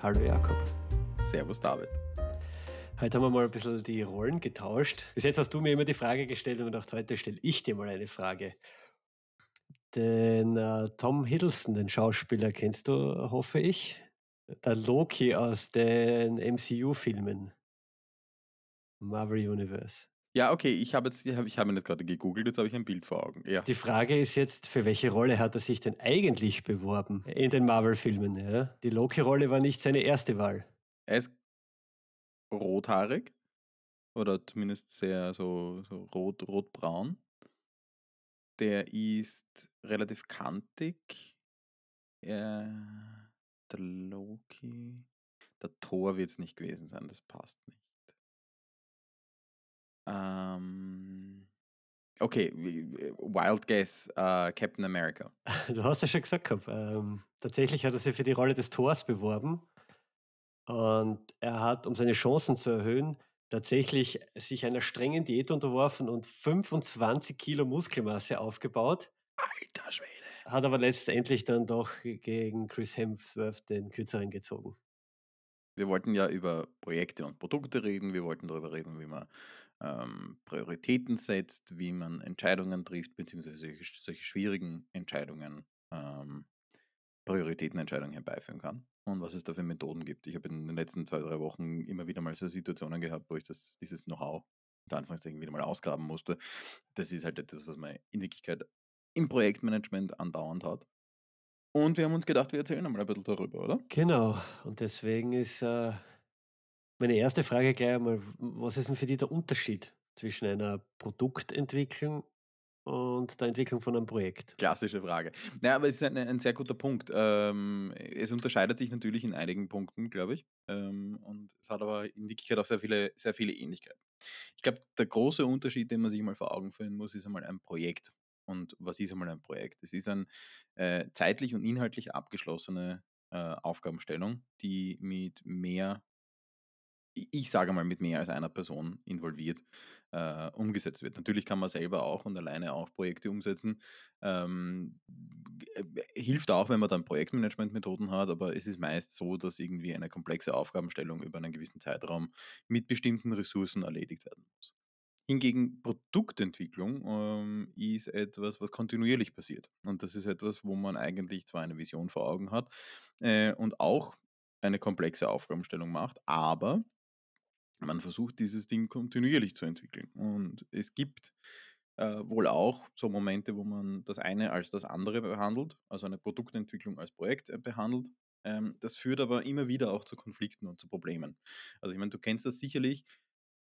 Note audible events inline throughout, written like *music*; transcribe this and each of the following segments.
Hallo Jakob. Servus David. Heute haben wir mal ein bisschen die Rollen getauscht. Bis jetzt hast du mir immer die Frage gestellt und gedacht, heute stelle ich dir mal eine Frage. Den äh, Tom Hiddleston, den Schauspieler, kennst du, hoffe ich. Der Loki aus den MCU-Filmen. Marvel Universe. Ja, okay, ich habe jetzt, ich habe, ich habe ihn jetzt gerade gegoogelt, jetzt habe ich ein Bild vor Augen. Ja. Die Frage ist jetzt, für welche Rolle hat er sich denn eigentlich beworben in den Marvel-Filmen? Ja? Die Loki-Rolle war nicht seine erste Wahl. Er ist rothaarig oder zumindest sehr so, so rot, rotbraun. Der ist relativ kantig. Er, der Loki. Der Thor wird es nicht gewesen sein, das passt nicht. Ähm, okay, Wild Guess, äh, Captain America. *laughs* Du hast ja schon gesagt gehabt, ähm, tatsächlich hat er sich für die Rolle des Thors beworben. Und er hat, um seine Chancen zu erhöhen, tatsächlich sich einer strengen Diät unterworfen und 25 Kilo Muskelmasse aufgebaut. Alter Schwede. Hat aber letztendlich dann doch gegen Chris Hemsworth den kürzeren gezogen. Wir wollten ja über Projekte und Produkte reden. Wir wollten darüber reden, wie man ähm, Prioritäten setzt, wie man Entscheidungen trifft, beziehungsweise solche, solche schwierigen Entscheidungen, ähm, Prioritätenentscheidungen herbeiführen kann und was es da für Methoden gibt. Ich habe in den letzten zwei, drei Wochen immer wieder mal so Situationen gehabt, wo ich das, dieses Know-how unter Anführungszeichen wieder mal ausgraben musste. Das ist halt etwas, was man in Wirklichkeit im Projektmanagement andauernd hat. Und wir haben uns gedacht, wir erzählen einmal ein bisschen darüber, oder? Genau. Und deswegen ist äh, meine erste Frage gleich einmal, was ist denn für dich der Unterschied zwischen einer Produktentwicklung und der Entwicklung von einem Projekt? Klassische Frage. Ja, aber es ist ein, ein sehr guter Punkt. Ähm, es unterscheidet sich natürlich in einigen Punkten, glaube ich. Ähm, und es hat aber in Wirklichkeit auch sehr viele, sehr viele Ähnlichkeiten. Ich glaube, der große Unterschied, den man sich mal vor Augen führen muss, ist einmal ein Projekt. Und was ist einmal ein Projekt? Es ist eine äh, zeitlich und inhaltlich abgeschlossene äh, Aufgabenstellung, die mit mehr ich sage mal, mit mehr als einer Person involviert äh, umgesetzt wird. Natürlich kann man selber auch und alleine auch Projekte umsetzen. Ähm, äh, hilft auch, wenn man dann Projektmanagementmethoden hat, aber es ist meist so, dass irgendwie eine komplexe Aufgabenstellung über einen gewissen Zeitraum mit bestimmten Ressourcen erledigt werden muss. Hingegen Produktentwicklung ähm, ist etwas, was kontinuierlich passiert. Und das ist etwas, wo man eigentlich zwar eine Vision vor Augen hat äh, und auch eine komplexe Aufgabenstellung macht, aber man versucht dieses Ding kontinuierlich zu entwickeln. Und es gibt äh, wohl auch so Momente, wo man das eine als das andere behandelt, also eine Produktentwicklung als Projekt äh, behandelt. Ähm, das führt aber immer wieder auch zu Konflikten und zu Problemen. Also ich meine, du kennst das sicherlich,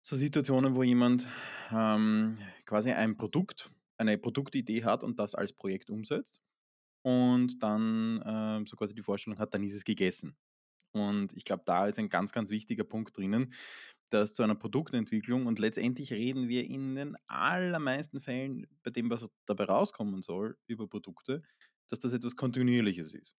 so Situationen, wo jemand ähm, quasi ein Produkt, eine Produktidee hat und das als Projekt umsetzt und dann ähm, so quasi die Vorstellung hat, dann ist es gegessen. Und ich glaube, da ist ein ganz, ganz wichtiger Punkt drinnen, dass zu einer Produktentwicklung und letztendlich reden wir in den allermeisten Fällen bei dem, was dabei rauskommen soll über Produkte, dass das etwas Kontinuierliches ist.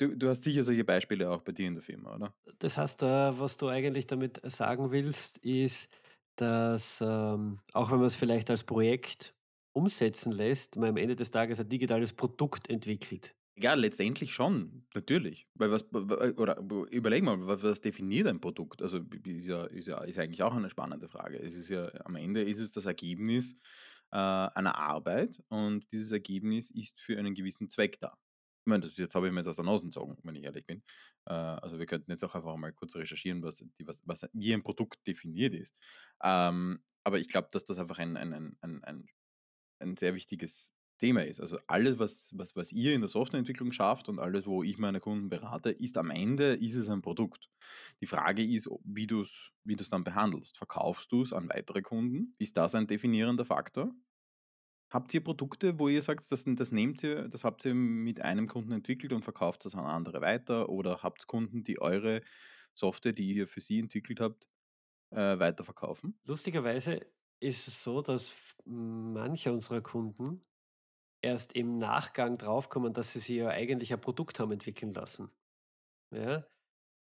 Du, du hast sicher solche Beispiele auch bei dir in der Firma, oder? Das heißt, äh, was du eigentlich damit sagen willst, ist, dass ähm, auch wenn man es vielleicht als Projekt umsetzen lässt, man am Ende des Tages ein digitales Produkt entwickelt. Ja, letztendlich schon, natürlich. Weil was, oder überleg mal, was, was definiert ein Produkt? Also ist ja, ist ja ist eigentlich auch eine spannende Frage. Es ist ja, am Ende ist es das Ergebnis äh, einer Arbeit und dieses Ergebnis ist für einen gewissen Zweck da. Ich meine, das ist, jetzt habe ich mir jetzt aus der Nase gezogen, wenn ich ehrlich bin. Äh, also wir könnten jetzt auch einfach mal kurz recherchieren, was, die, was, was wie ein Produkt definiert ist. Ähm, aber ich glaube, dass das einfach ein, ein, ein, ein, ein, ein sehr wichtiges Thema ist. Also alles, was, was, was ihr in der Softwareentwicklung schafft und alles, wo ich meine Kunden berate, ist am Ende ist es ein Produkt. Die Frage ist, wie du es wie dann behandelst. Verkaufst du es an weitere Kunden? Ist das ein definierender Faktor? Habt ihr Produkte, wo ihr sagt, das, das nehmt ihr, das habt ihr mit einem Kunden entwickelt und verkauft das an andere weiter? Oder habt Kunden, die eure Software, die ihr für sie entwickelt habt, äh, weiterverkaufen? Lustigerweise ist es so, dass manche unserer Kunden erst im Nachgang draufkommen, dass sie sich ja eigentlich ein Produkt haben entwickeln lassen. Ja?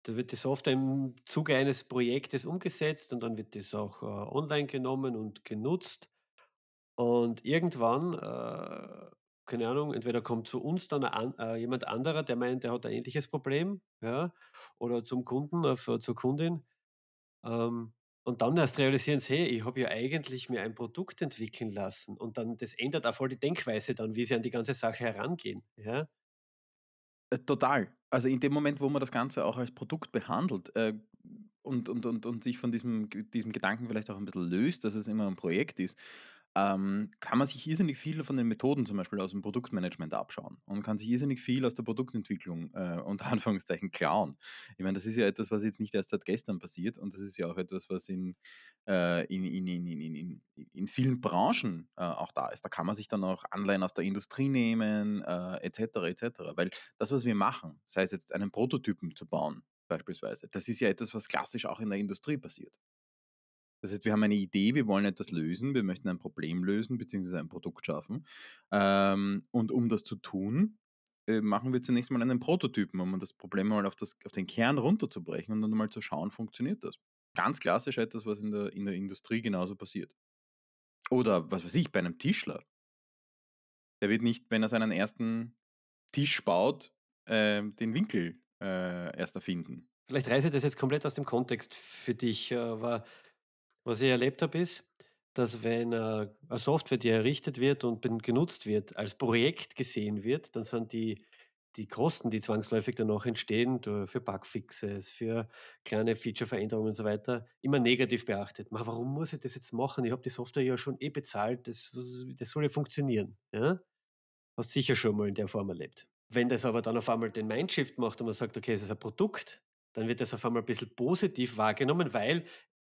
Da wird die Software im Zuge eines Projektes umgesetzt und dann wird das auch äh, online genommen und genutzt. Und irgendwann äh, keine Ahnung, entweder kommt zu uns dann ein äh, jemand anderer, der meint, der hat ein ähnliches Problem, ja, oder zum Kunden äh, zur Kundin. Ähm, und dann erst realisieren sie: „Hey, ich habe ja eigentlich mir ein Produkt entwickeln lassen.“ Und dann das ändert auch voll die Denkweise dann, wie sie an die ganze Sache herangehen, ja? Äh, total. Also, in dem Moment, wo man das Ganze auch als Produkt behandelt, äh, und und und und sich von diesem diesem Gedanken vielleicht auch ein bisschen löst, dass es immer ein Projekt ist, ähm, kann man sich irrsinnig viel von den Methoden zum Beispiel aus dem Produktmanagement abschauen und kann sich irrsinnig viel aus der Produktentwicklung, äh, unter *laughs* Anführungszeichen klauen. Ich meine, das ist ja etwas, was jetzt nicht erst seit gestern passiert und das ist ja auch etwas, was in, äh, in in in in in in vielen Branchen, äh, auch da ist. Da kann man sich dann auch Anleihen aus der Industrie nehmen, äh, et cetera, et cetera. Weil das, was wir machen, sei es jetzt einen Prototypen zu bauen beispielsweise, das ist ja etwas, was klassisch auch in der Industrie passiert. Das heißt, wir haben eine Idee, wir wollen etwas lösen, wir möchten ein Problem lösen beziehungsweise ein Produkt schaffen. Ähm, und um das zu tun, äh, machen wir zunächst mal einen Prototypen, um das Problem mal auf, das, auf den Kern runterzubrechen und dann mal zu schauen, funktioniert das. Ganz klassisch etwas, was in der, in der Industrie genauso passiert. Oder was weiß ich, bei einem Tischler. Der wird nicht, wenn er seinen ersten Tisch baut, ähm, den Winkel äh, erst erfinden. Vielleicht reiße das jetzt komplett aus dem Kontext für dich, aber was ich erlebt habe, ist, dass wenn, äh, 'ne Software, die errichtet wird und genutzt wird, als Projekt gesehen wird, dann sind die die Kosten, die zwangsläufig danach entstehen, für Bugfixes, für kleine Feature-Veränderungen und so weiter, immer negativ beachtet. „Ma, warum muss ich das jetzt machen? Ich habe die Software ja schon eh bezahlt, das das soll ja funktionieren“, ja? Hast sicher schon mal in der Form erlebt. Wenn das aber dann auf einmal den Mindshift macht und man sagt: „Okay, es ist ein Produkt“, dann wird das auf einmal ein bisschen positiv wahrgenommen, weil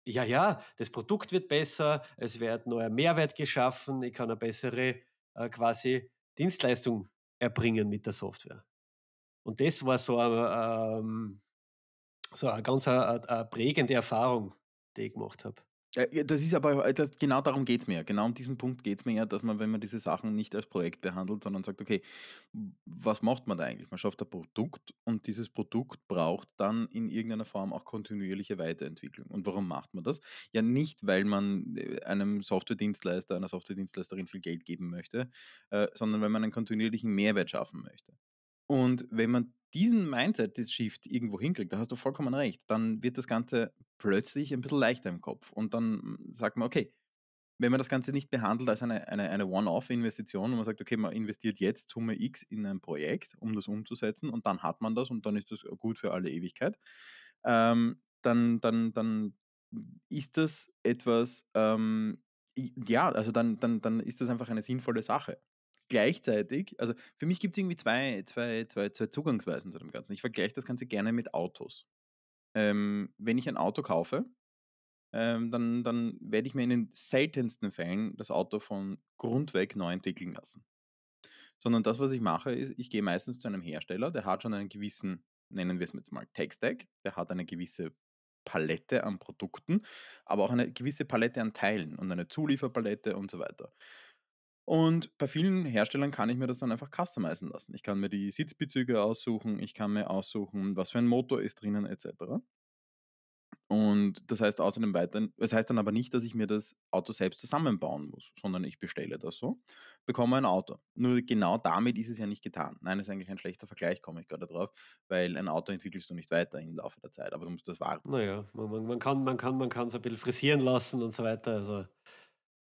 ja, ja, das Produkt wird besser, es wird neuer Mehrwert geschaffen, ich kann eine bessere, äh, quasi Dienstleistung erbringen mit der Software. Und das war so a ähm, so eine ganz a a prägende Erfahrung, die ich gemacht habe. Äh, das ist aber äh, das genau darum geht's mir ja. Genau um diesen Punkt geht's mir ja, dass man, wenn man diese Sachen nicht als Projekt behandelt, sondern sagt: „Okay, was macht man da eigentlich?“ Man schafft ein Produkt und dieses Produkt braucht dann in irgendeiner Form auch kontinuierliche Weiterentwicklung. Und warum macht man das? Ja, nicht, weil man, äh, einem Softwaredienstleister, einer Softwaredienstleisterin viel Geld geben möchte, äh, sondern weil man einen kontinuierlichen Mehrwert schaffen möchte. Und wenn man diesen Mindset-Shift irgendwo hinkriegt, da hast du vollkommen recht, dann wird das Ganze plötzlich ein bisschen leichter im Kopf. Und dann sagt man, okay, wenn man das Ganze nicht behandelt als eine, eine, eine One-Off-Investition und man sagt, okay, man investiert jetzt Summe X in ein Projekt, um das umzusetzen und dann hat man das und dann ist das gut für alle Ewigkeit, ähm, dann, dann, dann ist das etwas, ähm, ja, also dann, dann, dann ist das einfach eine sinnvolle Sache. Gleichzeitig, also für mich gibt es irgendwie zwei, zwei, zwei, zwei Zugangsweisen zu dem Ganzen. Ich vergleiche das Ganze gerne mit Autos. Ähm, wenn ich ein Auto kaufe, ähm, dann, dann werde ich mir in den seltensten Fällen das Auto von Grund weg neu entwickeln lassen. Sondern das, was ich mache, ist, ich gehe meistens zu einem Hersteller, der hat schon einen gewissen, nennen wir es jetzt mal Tech-Stack, der hat eine gewisse Palette an Produkten, aber auch eine gewisse Palette an Teilen und eine Zulieferpalette und so weiter. Und bei vielen Herstellern kann ich mir das dann einfach customizen lassen. Ich kann mir die Sitzbezüge aussuchen, ich kann mir aussuchen, was für ein Motor ist drinnen et cetera. Und das heißt außerdem weiterhin das heißt dann aber nicht, dass ich mir das Auto selbst zusammenbauen muss, sondern ich bestelle das so, bekomme ein Auto. Nur genau damit ist es ja nicht getan. Nein, ist eigentlich ein schlechter Vergleich, komme ich gerade drauf, weil ein Auto entwickelst du nicht weiter im Laufe der Zeit, aber du musst das warten. Na ja, man man man kann man kann man kann's ein bisschen frisieren lassen und so weiter. Also,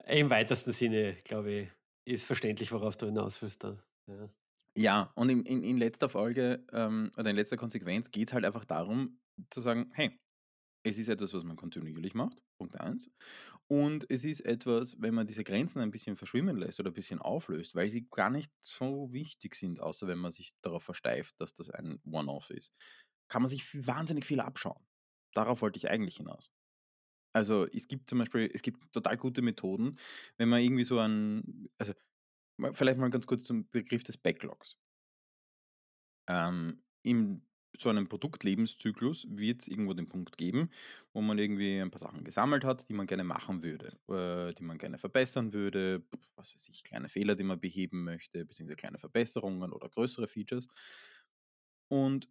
im weitesten Sinne, glaube ich, ist verständlich, worauf du hinaus willst da. Ja. Ja, und in in in letzter Folge, ähm, oder in letzter Konsequenz geht es halt einfach darum zu sagen: „Hey, Es ist etwas, was man kontinuierlich macht, Punkt eins. Und es ist etwas, wenn man diese Grenzen ein bisschen verschwimmen lässt oder ein bisschen auflöst, weil sie gar nicht so wichtig sind, außer wenn man sich darauf versteift, dass das ein One-Off ist, kann man sich wahnsinnig viel abschauen. Darauf wollte ich eigentlich hinaus. Also es gibt zum Beispiel, es gibt total gute Methoden, wenn man irgendwie so ein, also vielleicht mal ganz kurz zum Begriff des Backlogs. Ähm, in so einem Produktlebenszyklus wird es irgendwo den Punkt geben, wo man irgendwie ein paar Sachen gesammelt hat, die man gerne machen würde, äh, die man gerne verbessern würde, was weiß ich, kleine Fehler, die man beheben möchte, beziehungsweise kleine Verbesserungen oder größere Features. Und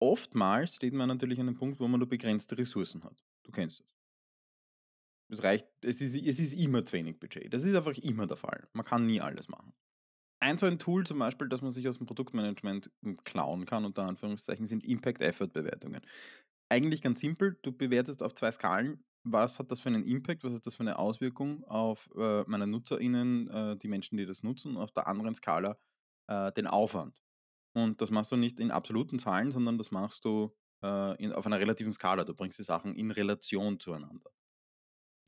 oftmals steht man natürlich an einem Punkt, wo man nur begrenzte Ressourcen hat. Du kennst das. Es reicht, es ist, es ist immer zu wenig Budget. Das ist einfach immer der Fall. Man kann nie alles machen. Ein so ein Tool zum Beispiel, das man sich aus'm Produktmanagement, hm, klauen kann, unter Anführungszeichen, sind Impact-Effort-Bewertungen. Eigentlich ganz simpel, du bewertest auf 2 Skalen: Was hat das für einen Impact, was hat das für 'ne Auswirkung auf, äh, meine NutzerInnen, äh, die Menschen, die das nutzen, auf der anderen Skala, äh, den Aufwand. Und das machst du nicht in absoluten Zahlen, sondern das machst du, äh, in auf einer relativen Skala. Du bringst die Sachen in Relation zueinander.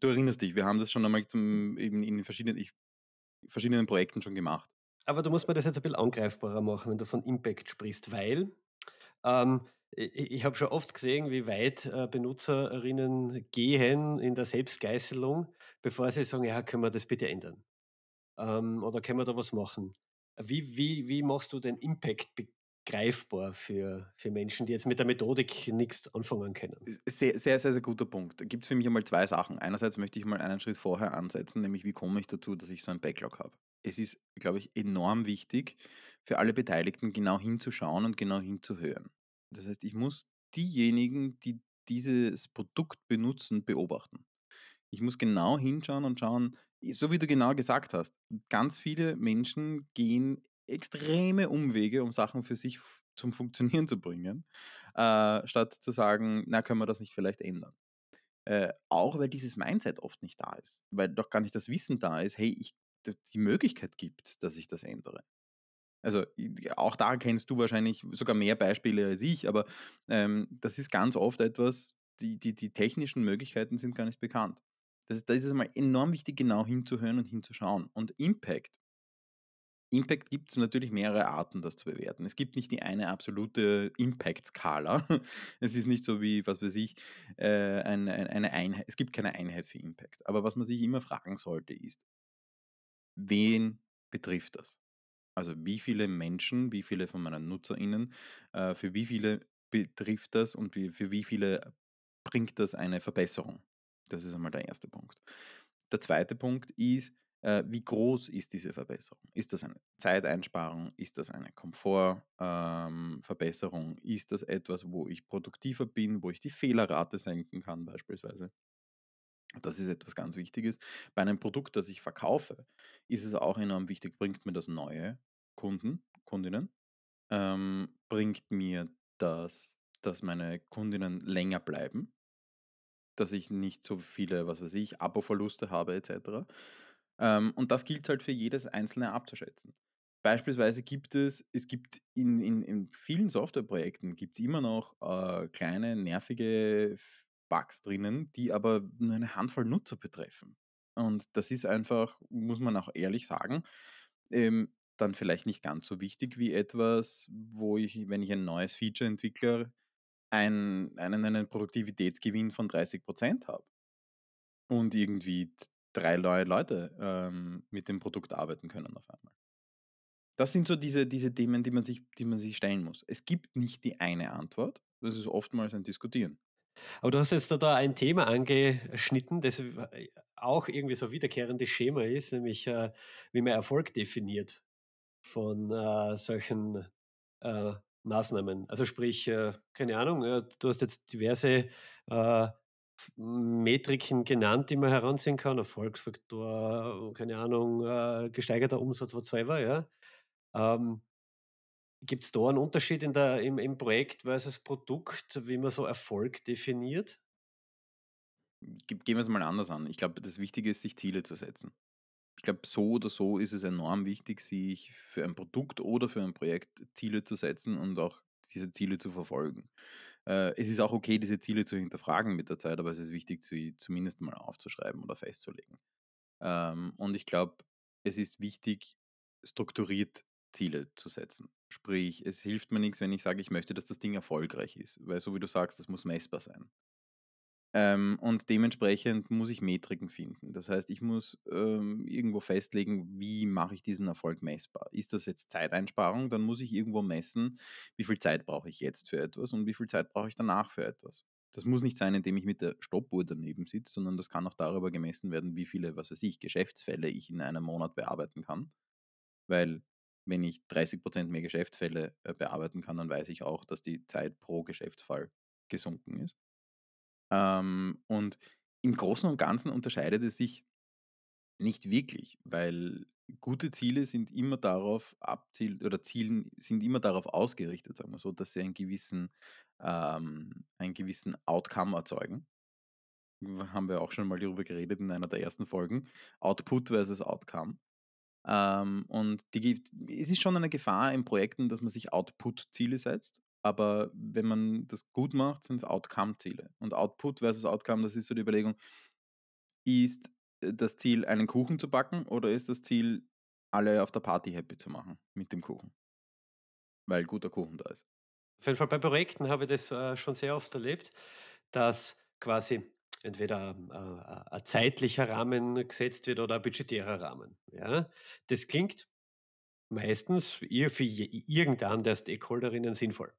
Du erinnerst dich, wir haben das schon einmal zum eben in verschiedenen ich verschiedenen Projekten schon gemacht. Aber du musst mir das jetzt ein bisschen angreifbarer machen, wenn du von Impact sprichst, weil, ähm, i i ich habe schon oft gesehen, wie weit, äh, Benutzerinnen gehen in der Selbstgeißelung, bevor sie sagen: „Ja, können wir das bitte ändern?“ Ähm, oder „Können wir da was machen?“ Wie wie wie machst du den Impact begreifbar für für Menschen, die jetzt mit der Methodik nix anfangen können? Sehr, sehr, sehr, sehr guter Punkt. Da gibt's für mich einmal 2 Sachen. Einerseits möchte ich mal einen Schritt vorher ansetzen, nämlich wie komme ich dazu, dass ich so ein Backlog habe? Es ist, glaube ich, enorm wichtig für alle Beteiligten, genau hinzuschauen und genau hinzuhören. Das heißt, ich muss diejenigen, die dieses Produkt benutzen, beobachten. Ich muss genau hinschauen und schauen so wie du genau gesagt hast, ganz viele Menschen gehen extreme Umwege, um Sachen für sich zum Funktionieren zu bringen, äh, statt zu sagen: „Na, können wir das nicht vielleicht ändern?“ Äh, auch weil dieses Mindset oft nicht da ist, weil doch gar nicht das Wissen da ist: „Hey, ich die Möglichkeit gibt, dass ich das ändere.“ Also, auch da kennst du wahrscheinlich sogar mehr Beispiele als ich, aber, ähm, das ist ganz oft etwas, die die die technischen Möglichkeiten sind gar nicht bekannt. Da ist es mal enorm wichtig, genau hinzuhören und hinzuschauen. Und Impact Impact gibt's natürlich mehrere Arten, das zu bewerten. Es gibt nicht die eine absolute Impact-Skala. *laughs* Es ist nicht so wie, was weiß ich, äh, ein ein eine Einhei es gibt keine Einheit für Impact. Aber was man sich immer fragen sollte, ist wen betrifft das? Also, wie viele Menschen, wie viele von meinen NutzerInnen, äh, für wie viele betrifft das und für wie viele bringt das eine Verbesserung? Das ist einmal der 1. Punkt. Der 2. Punkt ist, wie groß ist diese Verbesserung? Ist das eine Zeiteinsparung? Ist das eine Komfort ähm? Ist das etwas, wo ich produktiver bin, wo ich die Fehlerrate senken kann beispielsweise? Das ist etwas ganz Wichtiges. Bei einem Produkt, das ich verkaufe, ist es auch enorm wichtig, bringt mir das neue Kunden, Kundinnen? Ähm, bringt mir das, dass meine Kundinnen länger bleiben? Dass ich nicht so viele, was weiß ich, Abo-Verluste habe et cetera. Ähm, und das gilt halt für jedes Einzelne abzuschätzen. Beispielsweise gibt es es gibt in in in vielen Softwareprojekten gibt's immer noch, äh, kleine nervige Bugs drinnen, die aber nur eine Handvoll Nutzer betreffen. Und das ist einfach, muss man auch ehrlich sagen, ähm, dann vielleicht nicht ganz so wichtig wie etwas, wo ich, wenn ich ein neues Feature entwickle, ein einen einen Produktivitätsgewinn von 30 % habe und irgendwie d 3 neue Leute, ähm, mit dem Produkt arbeiten können auf einmal. Das sind so diese diese Themen, die man sich die man sich stellen muss. Es gibt nicht die eine Antwort. Das ist oftmals ein Diskutieren. Aber du hast jetzt da da ein Thema angeschnitten, das äh, auch irgendwie so wiederkehrendes Schema ist, nämlich, äh, wie man Erfolg definiert von, äh, solchen, äh, Maßnahmen. Also, sprich, äh, keine Ahnung, äh, du hast jetzt diverse, Metriken genannt, die man heranziehen kann, Erfolgsfaktor, keine Ahnung, äh, gesteigerter Umsatz, whatsoever, ja? Ähm gibt's da 'n Unterschied in der im im Projekt versus Produkt, wie man so Erfolg definiert? Gehen wir's mal anders an. Ich glaube, das Wichtige ist, sich Ziele zu setzen. Ich glaube, so oder so ist es enorm wichtig, sich für ein Produkt oder für ein Projekt Ziele zu setzen und auch diese Ziele zu verfolgen. Äh, es ist auch okay, diese Ziele zu hinterfragen mit der Zeit, aber es ist wichtig, sie zumindest mal aufzuschreiben oder festzulegen. Ähm, und ich glaube, es ist wichtig, strukturiert Ziele zu setzen. Sprich, es hilft mir nix, wenn ich sage, ich möchte, dass das Ding erfolgreich ist, weil so wie du sagst, das muss messbar sein. Ähm, und dementsprechend muss ich Metriken finden. Das heißt, ich muss, ähm, irgendwo festlegen, wie mache ich diesen Erfolg messbar? Ist das jetzt Zeiteinsparung, dann muss ich irgendwo messen, wie viel Zeit brauche ich jetzt für etwas und wie viel Zeit brauche ich danach für etwas. Das muss nicht sein, indem ich mit der Stoppuhr daneben sitze, sondern das kann auch darüber gemessen werden, wie viele, was weiß ich, Geschäftsfälle ich in einem Monat bearbeiten kann. Weil, wenn ich 30 % mehr Geschäftsfälle, äh, bearbeiten kann, dann weiß ich auch, dass die Zeit pro Geschäftsfall gesunken ist. Ähm, und im Großen und Ganzen unterscheidet es sich nicht wirklich, weil gute Ziele sind immer darauf abzielt oder zielen sind immer darauf ausgerichtet, sagen wir so, dass sie einen gewissen ähm, einen gewissen Outcome erzeugen. Haben wir auch schon mal darüber geredet in einer der ersten Folgen. Output versus Outcome. Ähm, und die es ist schon eine Gefahr in Projekten, dass man sich Output-Ziele setzt, aber wenn man das gut macht, sind's Outcome-Ziele. Und Output versus Outcome, das ist so die Überlegung ist, äh, das Ziel, einen Kuchen zu backen oder ist das Ziel, alle auf der Party happy zu machen mit dem Kuchen? Weil guter Kuchen da ist. Auf jeden Fall bei Projekten habe ich das, äh, schon sehr oft erlebt, dass quasi entweder, ähm, äh, ein zeitlicher Rahmen gesetzt wird oder ein budgetärer Rahmen, ja? Das klingt meistens für irgendeinen der Stakeholderinnen sinnvoll.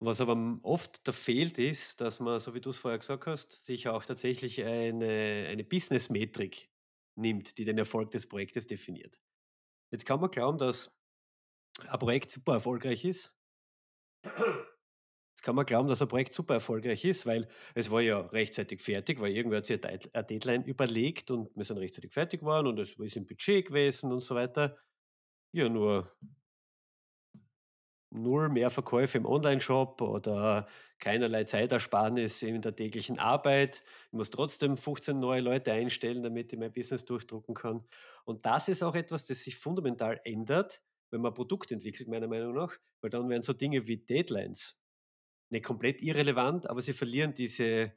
Was aber, oft da fehlt, ist, dass man, so wie du's vorher gesagt hast, sich auch tatsächlich eine eine Business-Metrik nimmt, die den Erfolg des Projektes definiert. Jetzt kann man glauben, dass ein Projekt super erfolgreich ist. Jetzt kann man glauben, dass ein Projekt super erfolgreich ist, weil es war ja rechtzeitig fertig, weil irgendwer hat sich a Deadline überlegt und wir sind rechtzeitig fertig geworden und es ist im Budget gewesen und so weiter. Ja, nur 0 mehr Verkäufe im Onlineshop oder keinerlei Zeitersparnis in der täglichen Arbeit. Ich muss trotzdem 15 neue Leute einstellen, damit ich mein Business durchdrucken kann. Und das ist auch etwas, das sich fundamental ändert, wenn man Produkt entwickelt, meiner Meinung nach, weil dann werden so Dinge wie Deadlines nicht komplett irrelevant, aber sie verlieren diese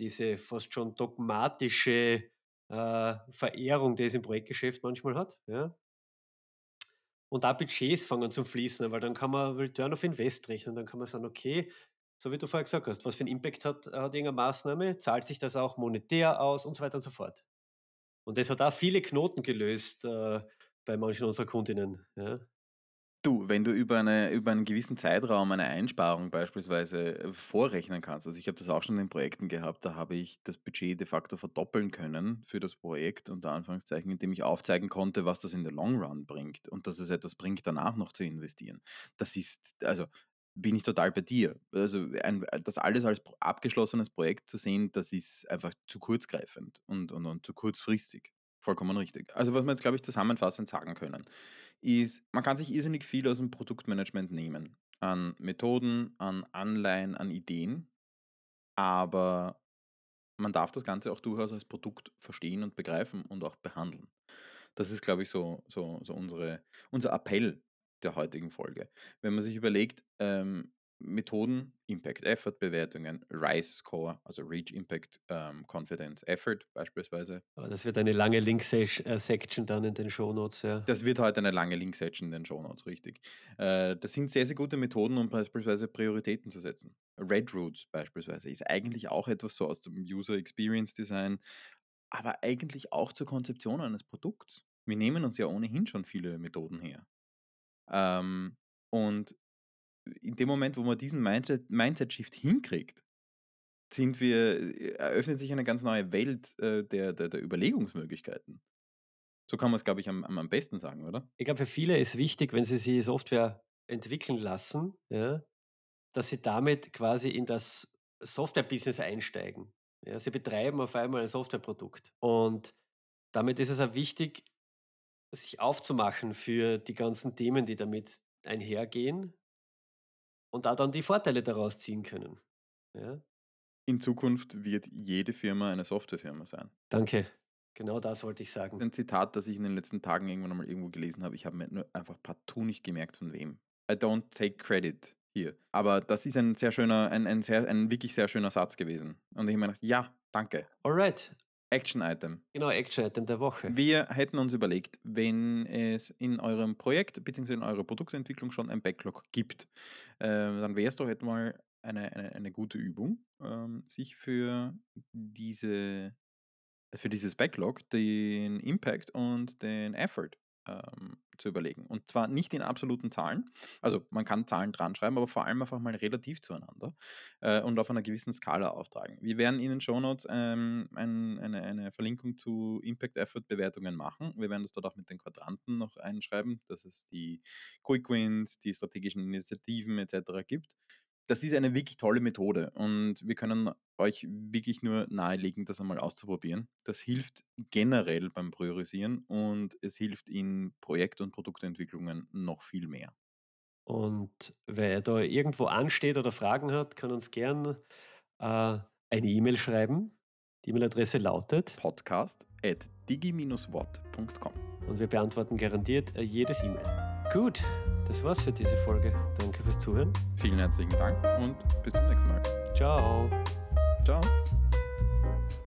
diese fast schon dogmatische, äh, Verehrung, die es im Projektgeschäft manchmal hat, ja? Und auch Budgets fangen zum Fließen, weil dann kann man Return of Invest rechnen. Dann kann man sagen: „Okay“, so wie du vorher gesagt hast: „Was für 'n Impact hat hat irgendeine Maßnahme? Zahlt sich das auch monetär aus?“ Und so weiter und so fort. Und das hat auch viele Knoten gelöst, äh, bei manchen unserer Kundinnen, ja. Du, wenn du über eine über einen gewissen Zeitraum eine Einsparung beispielsweise, äh, vorrechnen kannst also, ich habe das auch schon in Projekten gehabt, da habe ich das Budget de facto verdoppeln können für das Projekt unter Anführungszeichen, indem ich aufzeigen konnte, was das in the long run bringt und dass es etwas bringt, danach noch zu investieren. Das ist also, bin ich total bei dir. Also, ein das alles als abgeschlossenes Projekt zu sehen, das ist einfach zu kurzgreifend und und und zu kurzfristig. Vollkommen richtig. Also, was wir jetzt, glaube ich, zusammenfassend sagen können, ist, man kann sich irrsinnig viel aus'm Produktmanagement nehmen, an Methoden, an Anleihen, an Ideen, aber man darf das Ganze auch durchaus als Produkt verstehen und begreifen und auch behandeln. Das ist, glaube ich, so so so unsere unser Appell der heutigen Folge. Wenn man sich überlegt, ähm, Methoden, Impact-Effort-Bewertungen, RICE-Score, also Reach, Impact, ähm, Confidence, Effort beispielsweise. Ah, das wird eine lange Link-Sech äh, Section dann in den Shownotes, ja. Das wird heute eine lange Link-Section in den Shownotes, richtig. Äh, das sind sehr, sehr gute Methoden, um beispielsweise Prioritäten zu setzen. Red-Routes beispielsweise ist eigentlich auch etwas so aus dem User-Experience-Design, aber eigentlich auch zur Konzeption eines Produkts. Wir nehmen uns ja ohnehin schon viele Methoden her. Ähm, und in dem Moment, wo man diesen Mindset Mindset-Shift hinkriegt, sind wir äh, eröffnet sich eine ganz neue Welt, äh, der der der Überlegungsmöglichkeiten. So kann man's, glaube ich, am am am besten sagen, oder? Ich glaube, für viele ist wichtig, wenn sie sich Software entwickeln lassen, ja, dass sie damit quasi in das Software-Business einsteigen. Ja, sie betreiben auf einmal ein Softwareprodukt. Und damit ist es auch wichtig, sich aufzumachen für die ganzen Themen, die damit einhergehen und da dann die Vorteile daraus ziehen können, ja? In Zukunft wird jede Firma eine Softwarefirma sein. Danke. Genau das wollte ich sagen. Ein Zitat, das ich in den letzten Tagen irgendwann einmal irgendwo gelesen habe. Ich habe mir nur einfach partout nicht gemerkt, von wem. „I don't take credit here.“ Aber das ist ein sehr schöner ein ein sehr ein wirklich sehr schöner Satz gewesen. Und ich habe mir gedacht: „Ja, danke.“ Alright. Action Item. Genau, Action Item der Woche. Wir hätten uns überlegt, wenn es in eurem Projekt beziehungsweise in eurer Produktentwicklung schon ein Backlog gibt, äh, dann wäre es doch mal eine eine eine gute Übung, ähm, sich für diese für dieses Backlog den Impact und den Effort, ähm, zu überlegen. Und zwar nicht in absoluten Zahlen. Also, man kann Zahlen dranschreiben, aber vor allem einfach mal relativ zueinander, äh, und auf einer gewissen Skala auftragen. Wir werden in den Shownotes, ähm, ein eine eine Verlinkung zu Impact-Effort-Bewertungen machen. Wir werden das dort auch mit den Quadranten noch einschreiben, dass es die Quick Wins, die strategischen Initiativen et cetera gibt. Das ist eine wirklich tolle Methode und wir können euch wirklich nur nahelegen, das einmal auszuprobieren. Das hilft generell beim Priorisieren und es hilft in Projekt und Produktentwicklungen noch viel mehr. Und wer da irgendwo ansteht oder Fragen hat, kann uns gern, äh, eine E-Mail schreiben. Die E-Mail-Adresse lautet Podcast@digi-watt.com. und wir beantworten garantiert, äh, jedes E-Mail. Gut, das war's für diese Folge. Danke fürs Zuhören. Vielen herzlichen Dank und bis zum nächsten Mal. Ciao. Ciao.